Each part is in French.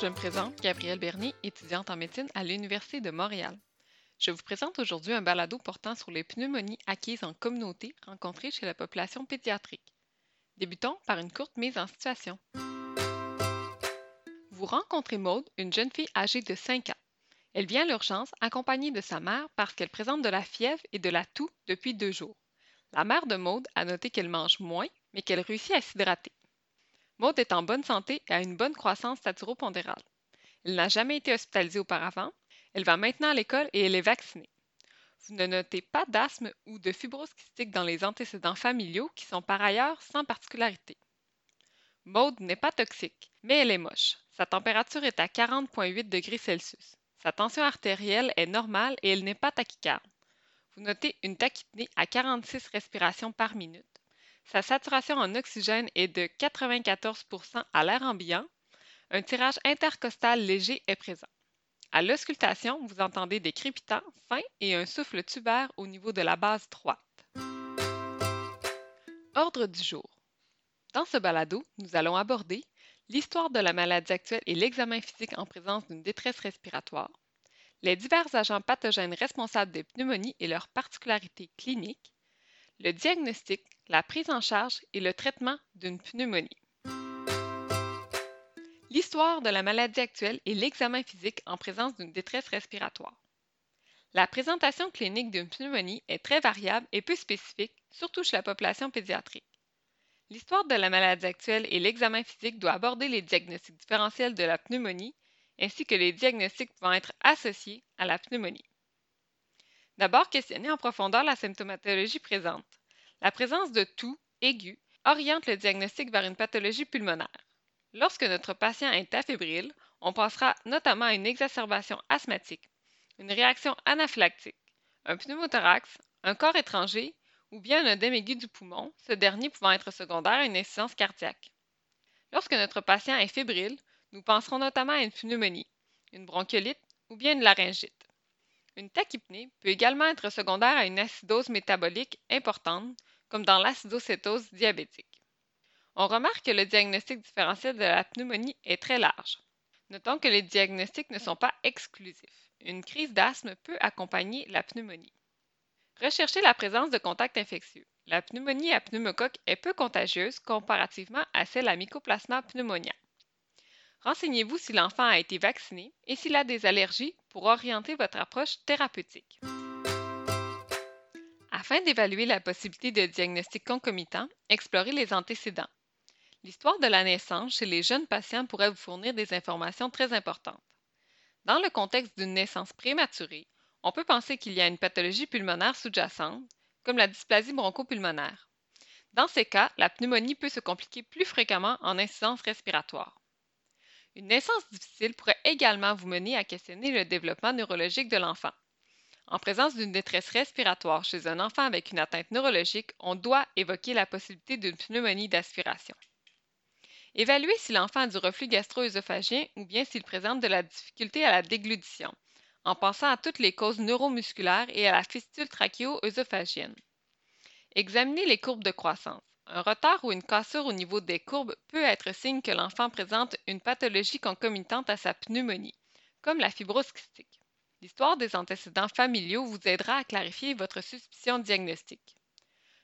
je me présente Gabrielle Bernier, étudiante en médecine à l'Université de Montréal. Je vous présente aujourd'hui un balado portant sur les pneumonies acquises en communauté rencontrées chez la population pédiatrique. Débutons par une courte mise en situation. Vous rencontrez Maude, une jeune fille âgée de 5 ans. Elle vient à l'urgence accompagnée de sa mère parce qu'elle présente de la fièvre et de la toux depuis deux jours. La mère de Maude a noté qu'elle mange moins, mais qu'elle réussit à s'hydrater. Maud est en bonne santé et a une bonne croissance staturopondérale. Elle n'a jamais été hospitalisée auparavant. Elle va maintenant à l'école et elle est vaccinée. Vous ne notez pas d'asthme ou de fibrose kystique dans les antécédents familiaux qui sont par ailleurs sans particularité. Maud n'est pas toxique, mais elle est moche. Sa température est à 40,8 degrés Celsius. Sa tension artérielle est normale et elle n'est pas tachycarde. Vous notez une tachypnée à 46 respirations par minute. Sa saturation en oxygène est de 94% à l'air ambiant. Un tirage intercostal léger est présent. À l'auscultation, vous entendez des crépitants fins et un souffle tubaire au niveau de la base droite. Ordre du jour. Dans ce balado, nous allons aborder l'histoire de la maladie actuelle et l'examen physique en présence d'une détresse respiratoire, les divers agents pathogènes responsables des pneumonies et leurs particularités cliniques, le diagnostic, la prise en charge et le traitement d'une pneumonie. L'histoire de la maladie actuelle et l'examen physique en présence d'une détresse respiratoire. La présentation clinique d'une pneumonie est très variable et peu spécifique, surtout chez la population pédiatrique. L'histoire de la maladie actuelle et l'examen physique doit aborder les diagnostics différentiels de la pneumonie ainsi que les diagnostics pouvant être associés à la pneumonie. D'abord, questionner en profondeur la symptomatologie présente. La présence de toux aigu oriente le diagnostic vers une pathologie pulmonaire. Lorsque notre patient est afébrile, on pensera notamment à une exacerbation asthmatique, une réaction anaphylactique, un pneumothorax, un corps étranger ou bien un œdème du poumon, ce dernier pouvant être secondaire à une insuffisance cardiaque. Lorsque notre patient est fébrile, nous penserons notamment à une pneumonie, une bronchiolite ou bien une laryngite. Une tachypnée peut également être secondaire à une acidose métabolique importante, comme dans l'acidocétose diabétique. On remarque que le diagnostic différentiel de la pneumonie est très large. Notons que les diagnostics ne sont pas exclusifs. Une crise d'asthme peut accompagner la pneumonie. Recherchez la présence de contacts infectieux. La pneumonie à pneumocoque est peu contagieuse comparativement à celle à Mycoplasma pneumonia. Renseignez-vous si l'enfant a été vacciné et s'il a des allergies pour orienter votre approche thérapeutique. Afin d'évaluer la possibilité de diagnostic concomitant, explorez les antécédents. L'histoire de la naissance chez les jeunes patients pourrait vous fournir des informations très importantes. Dans le contexte d'une naissance prématurée, on peut penser qu'il y a une pathologie pulmonaire sous-jacente, comme la dysplasie bronchopulmonaire. Dans ces cas, la pneumonie peut se compliquer plus fréquemment en insuffisance respiratoire. Une naissance difficile pourrait également vous mener à questionner le développement neurologique de l'enfant. En présence d'une détresse respiratoire chez un enfant avec une atteinte neurologique, on doit évoquer la possibilité d'une pneumonie d'aspiration. Évaluer si l'enfant a du reflux gastro-œsophagien ou bien s'il présente de la difficulté à la déglutition, en pensant à toutes les causes neuromusculaires et à la fistule trachéo-œsophagienne. Examiner les courbes de croissance. Un retard ou une cassure au niveau des courbes peut être signe que l'enfant présente une pathologie concomitante à sa pneumonie, comme la fibrose kystique. L'histoire des antécédents familiaux vous aidera à clarifier votre suspicion diagnostique.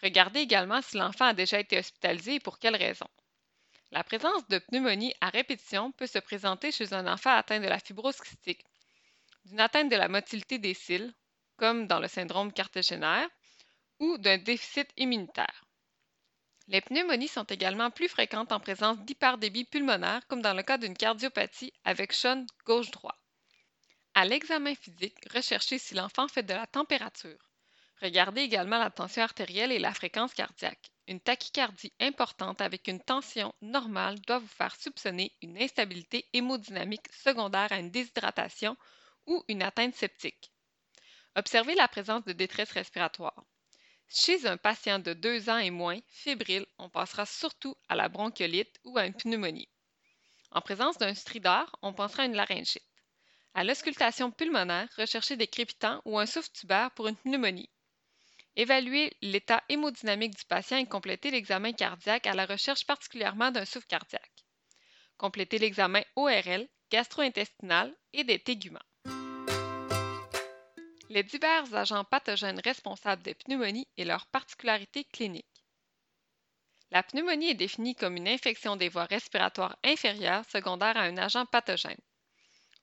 Regardez également si l'enfant a déjà été hospitalisé et pour quelles raisons. La présence de pneumonie à répétition peut se présenter chez un enfant atteint de la fibrose kystique, d'une atteinte de la motilité des cils, comme dans le syndrome cartogénaire, ou d'un déficit immunitaire. Les pneumonies sont également plus fréquentes en présence d'hyperdébit pulmonaire, comme dans le cas d'une cardiopathie avec shunt gauche-droit. À l'examen physique, recherchez si l'enfant fait de la température. Regardez également la tension artérielle et la fréquence cardiaque. Une tachycardie importante avec une tension normale doit vous faire soupçonner une instabilité hémodynamique secondaire à une déshydratation ou une atteinte septique. Observez la présence de détresse respiratoire. Chez un patient de 2 ans et moins, fébrile, on passera surtout à la bronchiolite ou à une pneumonie. En présence d'un stridor, on pensera à une laryngite. À l'auscultation pulmonaire, recherchez des crépitants ou un souffle tubaire pour une pneumonie. Évaluez l'état hémodynamique du patient et complétez l'examen cardiaque à la recherche particulièrement d'un souffle cardiaque. Complétez l'examen ORL, gastro-intestinale et des téguments. Les divers agents pathogènes responsables des pneumonies et leurs particularités cliniques. La pneumonie est définie comme une infection des voies respiratoires inférieures secondaire à un agent pathogène.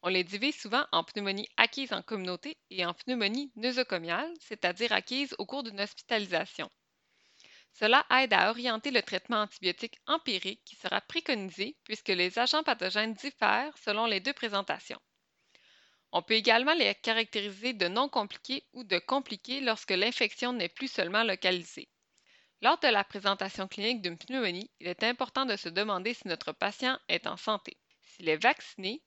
On les divise souvent en pneumonie acquise en communauté et en pneumonie nosocomiale, c'est-à-dire acquise au cours d'une hospitalisation. Cela aide à orienter le traitement antibiotique empirique qui sera préconisé puisque les agents pathogènes diffèrent selon les deux présentations. On peut également les caractériser de non compliqués ou de compliqués lorsque l'infection n'est plus seulement localisée. Lors de la présentation clinique d'une pneumonie, il est important de se demander si notre patient est en santé, s'il est vacciné,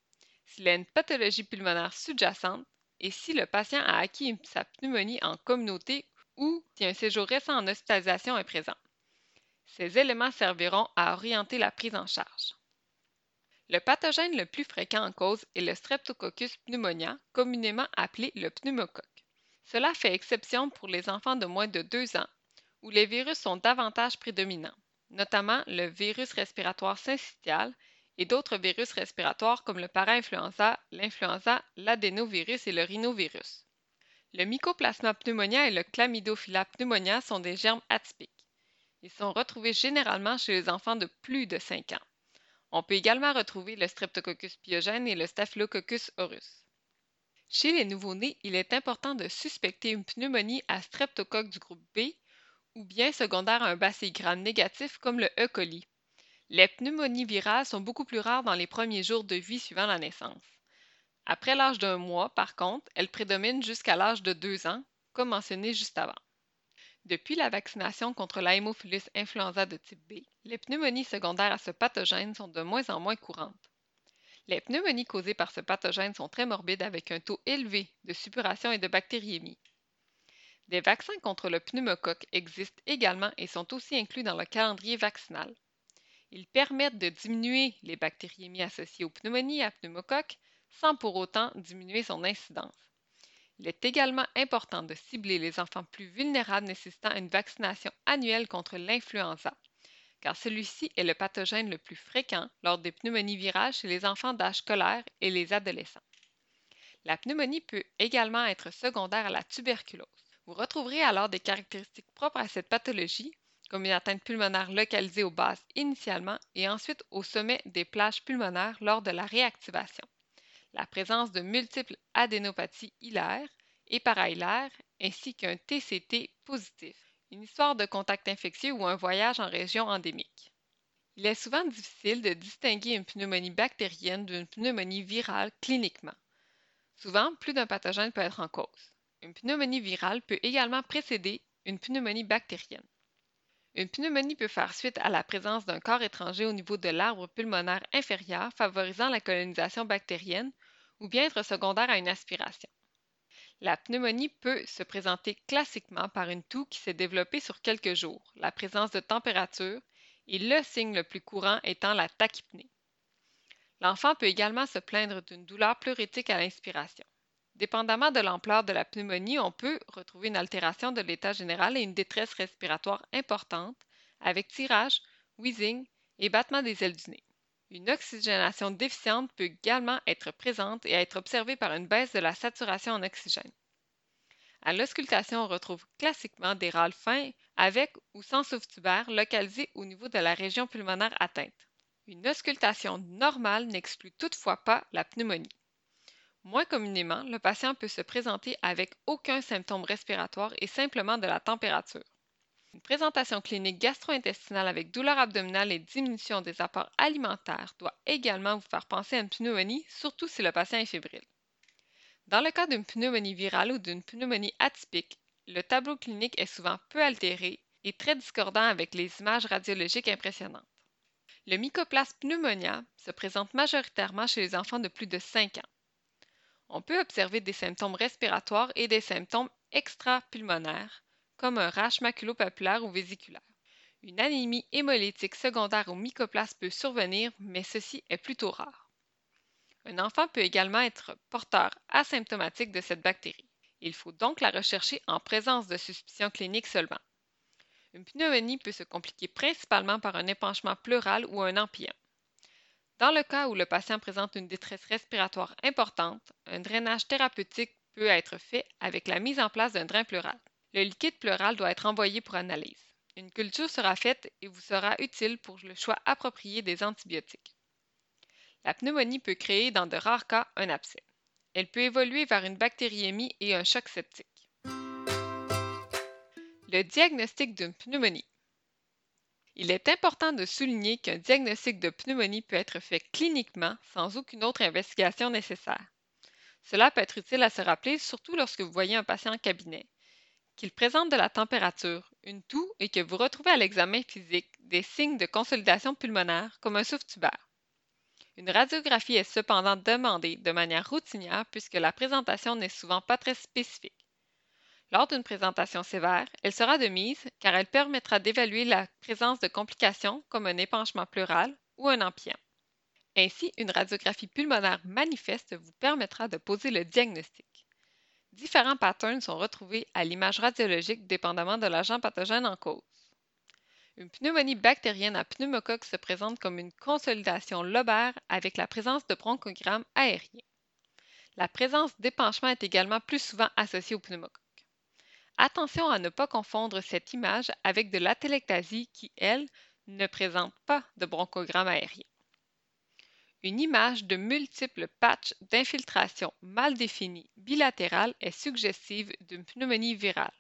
s'il a une pathologie pulmonaire sous-jacente et si le patient a acquis sa pneumonie en communauté ou si un séjour récent en hospitalisation est présent. Ces éléments serviront à orienter la prise en charge. Le pathogène le plus fréquent en cause est le Streptococcus pneumonia, communément appelé le pneumocoque. Cela fait exception pour les enfants de moins de 2 ans où les virus sont davantage prédominants, notamment le virus respiratoire syncytial et d'autres virus respiratoires comme le para-influenza, l'influenza, l'adénovirus et le rhinovirus. Le Mycoplasma pneumonia et le Chlamydophila pneumonia sont des germes atypiques. Ils sont retrouvés généralement chez les enfants de plus de 5 ans. On peut également retrouver le Streptococcus pyogène et le Staphylococcus aureus. Chez les nouveau-nés, il est important de suspecter une pneumonie à streptocoque du groupe B ou bien secondaire à un bacille gram négatif comme le E. coli. Les pneumonies virales sont beaucoup plus rares dans les premiers jours de vie suivant la naissance. Après l'âge d'un mois, par contre, elles prédominent jusqu'à l'âge de deux ans, comme mentionné juste avant. Depuis la vaccination contre la hémophilus influenza de type B, les pneumonies secondaires à ce pathogène sont de moins en moins courantes. Les pneumonies causées par ce pathogène sont très morbides avec un taux élevé de suppuration et de bactériémie. Des vaccins contre le pneumocoque existent également et sont aussi inclus dans le calendrier vaccinal. Ils permettent de diminuer les bactériémies associées aux pneumonies à pneumocoque sans pour autant diminuer son incidence. Il est également important de cibler les enfants plus vulnérables nécessitant une vaccination annuelle contre l'influenza, car celui-ci est le pathogène le plus fréquent lors des pneumonies virales chez les enfants d'âge scolaire et les adolescents. La pneumonie peut également être secondaire à la tuberculose. Vous retrouverez alors des caractéristiques propres à cette pathologie, comme une atteinte pulmonaire localisée aux bases initialement et ensuite au sommet des plages pulmonaires lors de la réactivation, la présence de multiples adénopathies hilaires et parahilaires ainsi qu'un TCT positif, une histoire de contact infectieux ou un voyage en région endémique. Il est souvent difficile de distinguer une pneumonie bactérienne d'une pneumonie virale cliniquement. Souvent, plus d'un pathogène peut être en cause. Une pneumonie virale peut également précéder une pneumonie bactérienne. Une pneumonie peut faire suite à la présence d'un corps étranger au niveau de l'arbre pulmonaire inférieur favorisant la colonisation bactérienne ou bien être secondaire à une aspiration. La pneumonie peut se présenter classiquement par une toux qui s'est développée sur quelques jours, la présence de température et le signe le plus courant étant la tachypnée. L'enfant peut également se plaindre d'une douleur pleurétique à l'inspiration. Dépendamment de l'ampleur de la pneumonie, on peut retrouver une altération de l'état général et une détresse respiratoire importante avec tirage, wheezing et battement des ailes du nez. Une oxygénation déficiente peut également être présente et être observée par une baisse de la saturation en oxygène. À l'auscultation, on retrouve classiquement des râles fins avec ou sans souffle tubaire localisés au niveau de la région pulmonaire atteinte. Une auscultation normale n'exclut toutefois pas la pneumonie. Moins communément, le patient peut se présenter avec aucun symptôme respiratoire et simplement de la température. Une présentation clinique gastro-intestinale avec douleur abdominale et diminution des apports alimentaires doit également vous faire penser à une pneumonie, surtout si le patient est fébrile. Dans le cas d'une pneumonie virale ou d'une pneumonie atypique, le tableau clinique est souvent peu altéré et très discordant avec les images radiologiques impressionnantes. Le mycoplasme pneumonia se présente majoritairement chez les enfants de plus de 5 ans. On peut observer des symptômes respiratoires et des symptômes extrapulmonaires, comme un rash maculopapulaire ou vésiculaire. Une anémie hémolytique secondaire au mycoplasme peut survenir, mais ceci est plutôt rare. Un enfant peut également être porteur asymptomatique de cette bactérie. Il faut donc la rechercher en présence de suspicion clinique seulement. Une pneumonie peut se compliquer principalement par un épanchement pleural ou un empyème. Dans le cas où le patient présente une détresse respiratoire importante, un drainage thérapeutique peut être fait avec la mise en place d'un drain pleural. Le liquide pleural doit être envoyé pour analyse. Une culture sera faite et vous sera utile pour le choix approprié des antibiotiques. La pneumonie peut créer dans de rares cas un abcès. Elle peut évoluer vers une bactériémie et un choc septique. Le diagnostic d'une pneumonie. Il est important de souligner qu'un diagnostic de pneumonie peut être fait cliniquement sans aucune autre investigation nécessaire. Cela peut être utile à se rappeler surtout lorsque vous voyez un patient en cabinet, qu'il présente de la température, une toux et que vous retrouvez à l'examen physique des signes de consolidation pulmonaire comme un souffle tubaire. Une radiographie est cependant demandée de manière routinière puisque la présentation n'est souvent pas très spécifique. Lors d'une présentation sévère, elle sera de mise car elle permettra d'évaluer la présence de complications comme un épanchement pleural ou un empient. Ainsi, une radiographie pulmonaire manifeste vous permettra de poser le diagnostic. Différents patterns sont retrouvés à l'image radiologique dépendamment de l'agent pathogène en cause. Une pneumonie bactérienne à pneumocoque se présente comme une consolidation lobaire avec la présence de bronchogrammes aériens. La présence d'épanchement est également plus souvent associée au pneumocoque. Attention à ne pas confondre cette image avec de l'atelectasie qui, elle, ne présente pas de bronchogramme aérien. Une image de multiples patchs d'infiltration mal définis bilatérales est suggestive d'une pneumonie virale.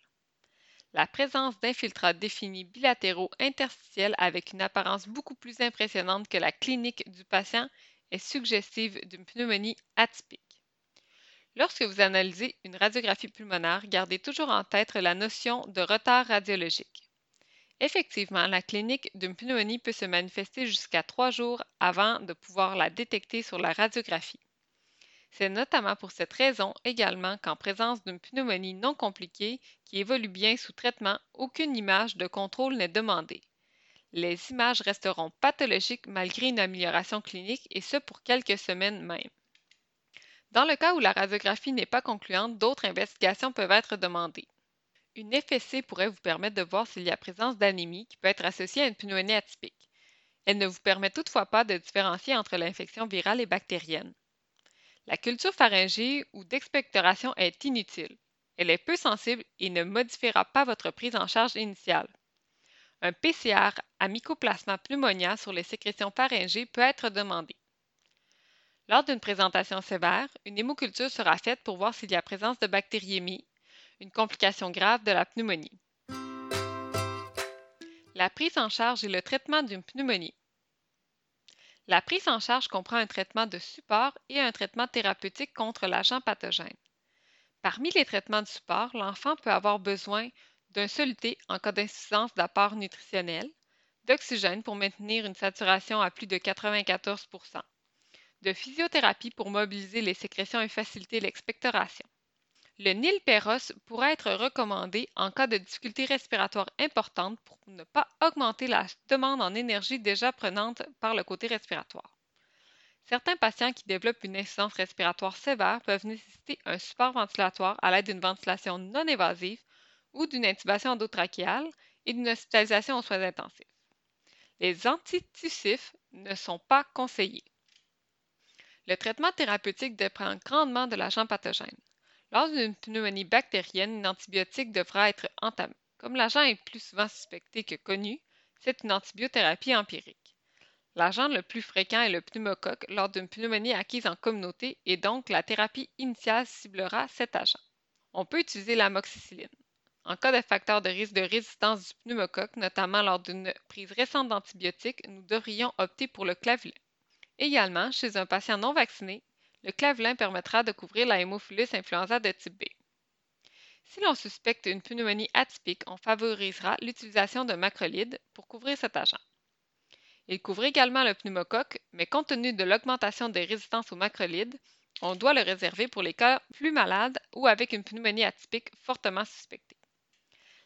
La présence d'infiltrats définis bilatéraux interstitiels avec une apparence beaucoup plus impressionnante que la clinique du patient est suggestive d'une pneumonie atypique. Lorsque vous analysez une radiographie pulmonaire, gardez toujours en tête la notion de retard radiologique. Effectivement, la clinique d'une pneumonie peut se manifester jusqu'à trois jours avant de pouvoir la détecter sur la radiographie. C'est notamment pour cette raison également qu'en présence d'une pneumonie non compliquée qui évolue bien sous traitement, aucune image de contrôle n'est demandée. Les images resteront pathologiques malgré une amélioration clinique et ce pour quelques semaines même. Dans le cas où la radiographie n'est pas concluante, d'autres investigations peuvent être demandées. Une FSC pourrait vous permettre de voir s'il y a présence d'anémie qui peut être associée à une pneumonie atypique. Elle ne vous permet toutefois pas de différencier entre l'infection virale et bactérienne. La culture pharyngée ou d'expectoration est inutile. Elle est peu sensible et ne modifiera pas votre prise en charge initiale. Un PCR à Mycoplasma pneumonia sur les sécrétions pharyngées peut être demandé. Lors d'une présentation sévère, une hémoculture sera faite pour voir s'il y a présence de bactériémie une complication grave de la pneumonie. La prise en charge et le traitement d'une pneumonie. La prise en charge comprend un traitement de support et un traitement thérapeutique contre l'agent pathogène. Parmi les traitements de support, l'enfant peut avoir besoin d'un soluté en cas d'insuffisance d'apport nutritionnel, d'oxygène pour maintenir une saturation à plus de 94 de physiothérapie pour mobiliser les sécrétions et faciliter l'expectoration. Le nilperos pourrait être recommandé en cas de difficultés respiratoires importantes pour ne pas augmenter la demande en énergie déjà prenante par le côté respiratoire. Certains patients qui développent une insuffisance respiratoire sévère peuvent nécessiter un support ventilatoire à l'aide d'une ventilation non évasive ou d'une intubation endotrachéale et d'une hospitalisation aux soins intensifs. Les antitussifs ne sont pas conseillés. Le traitement thérapeutique dépend grandement de l'agent pathogène. Lors d'une pneumonie bactérienne, une antibiotique devra être entamée. Comme l'agent est plus souvent suspecté que connu, c'est une antibiothérapie empirique. L'agent le plus fréquent est le pneumocoque lors d'une pneumonie acquise en communauté et donc la thérapie initiale ciblera cet agent. On peut utiliser l'amoxicilline. En cas de facteur de risque de résistance du pneumocoque, notamment lors d'une prise récente d'antibiotiques, nous devrions opter pour le clavulin. Également, chez un patient non vacciné, le clavelin permettra de couvrir la hémophilus influenza de type B. Si l'on suspecte une pneumonie atypique, on favorisera l'utilisation de macrolide pour couvrir cet agent. Il couvre également le pneumocoque, mais compte tenu de l'augmentation des résistances au macrolide, on doit le réserver pour les cas plus malades ou avec une pneumonie atypique fortement suspectée.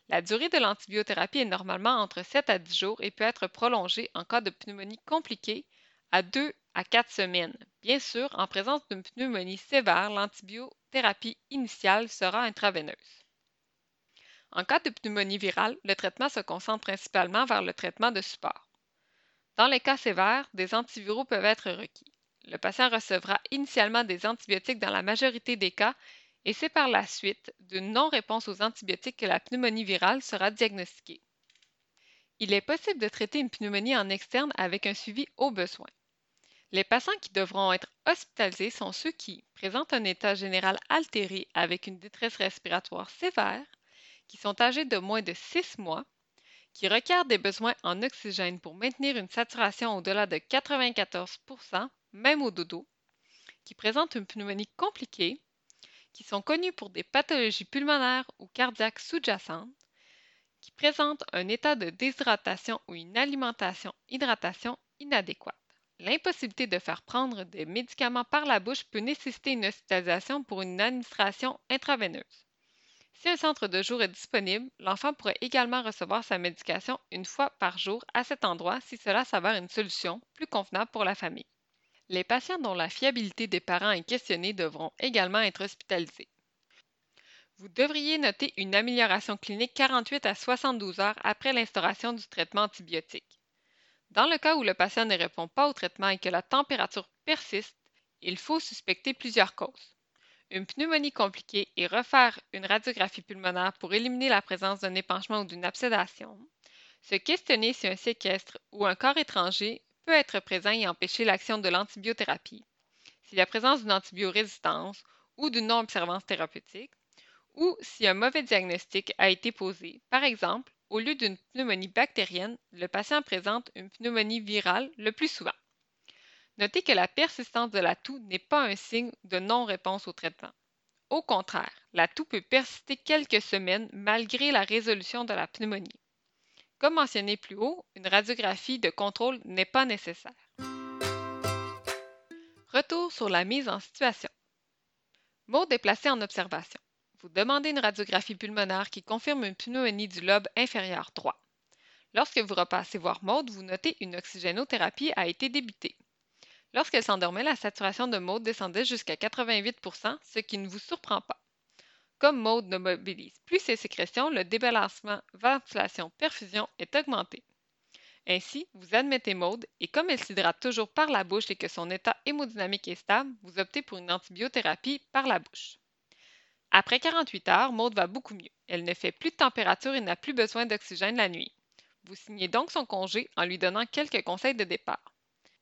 La durée de l'antibiothérapie est normalement entre 7 à 10 jours et peut être prolongée en cas de pneumonie compliquée à 2 à 4 semaines. Bien sûr, en présence d'une pneumonie sévère, l'antibiothérapie initiale sera intraveineuse. En cas de pneumonie virale, le traitement se concentre principalement vers le traitement de support. Dans les cas sévères, des antiviraux peuvent être requis. Le patient recevra initialement des antibiotiques dans la majorité des cas et c'est par la suite d'une non-réponse aux antibiotiques que la pneumonie virale sera diagnostiquée. Il est possible de traiter une pneumonie en externe avec un suivi au besoin. Les patients qui devront être hospitalisés sont ceux qui présentent un état général altéré avec une détresse respiratoire sévère, qui sont âgés de moins de 6 mois, qui requièrent des besoins en oxygène pour maintenir une saturation au-delà de 94% même au dodo, qui présentent une pneumonie compliquée, qui sont connus pour des pathologies pulmonaires ou cardiaques sous-jacentes, qui présentent un état de déshydratation ou une alimentation-hydratation inadéquate. L'impossibilité de faire prendre des médicaments par la bouche peut nécessiter une hospitalisation pour une administration intraveineuse. Si un centre de jour est disponible, l'enfant pourrait également recevoir sa médication une fois par jour à cet endroit si cela s'avère une solution plus convenable pour la famille. Les patients dont la fiabilité des parents est questionnée devront également être hospitalisés. Vous devriez noter une amélioration clinique 48 à 72 heures après l'instauration du traitement antibiotique. Dans le cas où le patient ne répond pas au traitement et que la température persiste, il faut suspecter plusieurs causes. Une pneumonie compliquée et refaire une radiographie pulmonaire pour éliminer la présence d'un épanchement ou d'une absédation, se questionner si un séquestre ou un corps étranger peut être présent et empêcher l'action de l'antibiothérapie, si la présence d'une antibiorésistance ou d'une non-observance thérapeutique, ou si un mauvais diagnostic a été posé. Par exemple, au lieu d'une pneumonie bactérienne, le patient présente une pneumonie virale le plus souvent. Notez que la persistance de la toux n'est pas un signe de non-réponse au traitement. Au contraire, la toux peut persister quelques semaines malgré la résolution de la pneumonie. Comme mentionné plus haut, une radiographie de contrôle n'est pas nécessaire. Retour sur la mise en situation. Mot déplacé en observation. Vous demandez une radiographie pulmonaire qui confirme une pneumonie du lobe inférieur droit. Lorsque vous repassez voir Maude, vous notez une oxygénothérapie a été débutée. Lorsqu'elle s'endormait, la saturation de Maud descendait jusqu'à 88% ce qui ne vous surprend pas. Comme Maud ne mobilise plus ses sécrétions, le débalancement ventilation-perfusion est augmenté. Ainsi, vous admettez Maud et comme elle s'hydrate toujours par la bouche et que son état hémodynamique est stable, vous optez pour une antibiothérapie par la bouche. Après 48 heures, Maud va beaucoup mieux. Elle ne fait plus de température et n'a plus besoin d'oxygène la nuit. Vous signez donc son congé en lui donnant quelques conseils de départ.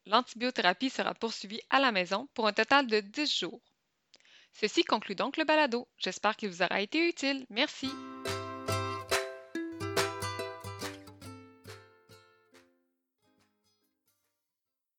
L'antibiothérapie sera poursuivie à la maison pour un total de 10 jours. Ceci conclut donc le balado. J'espère qu'il vous aura été utile. Merci.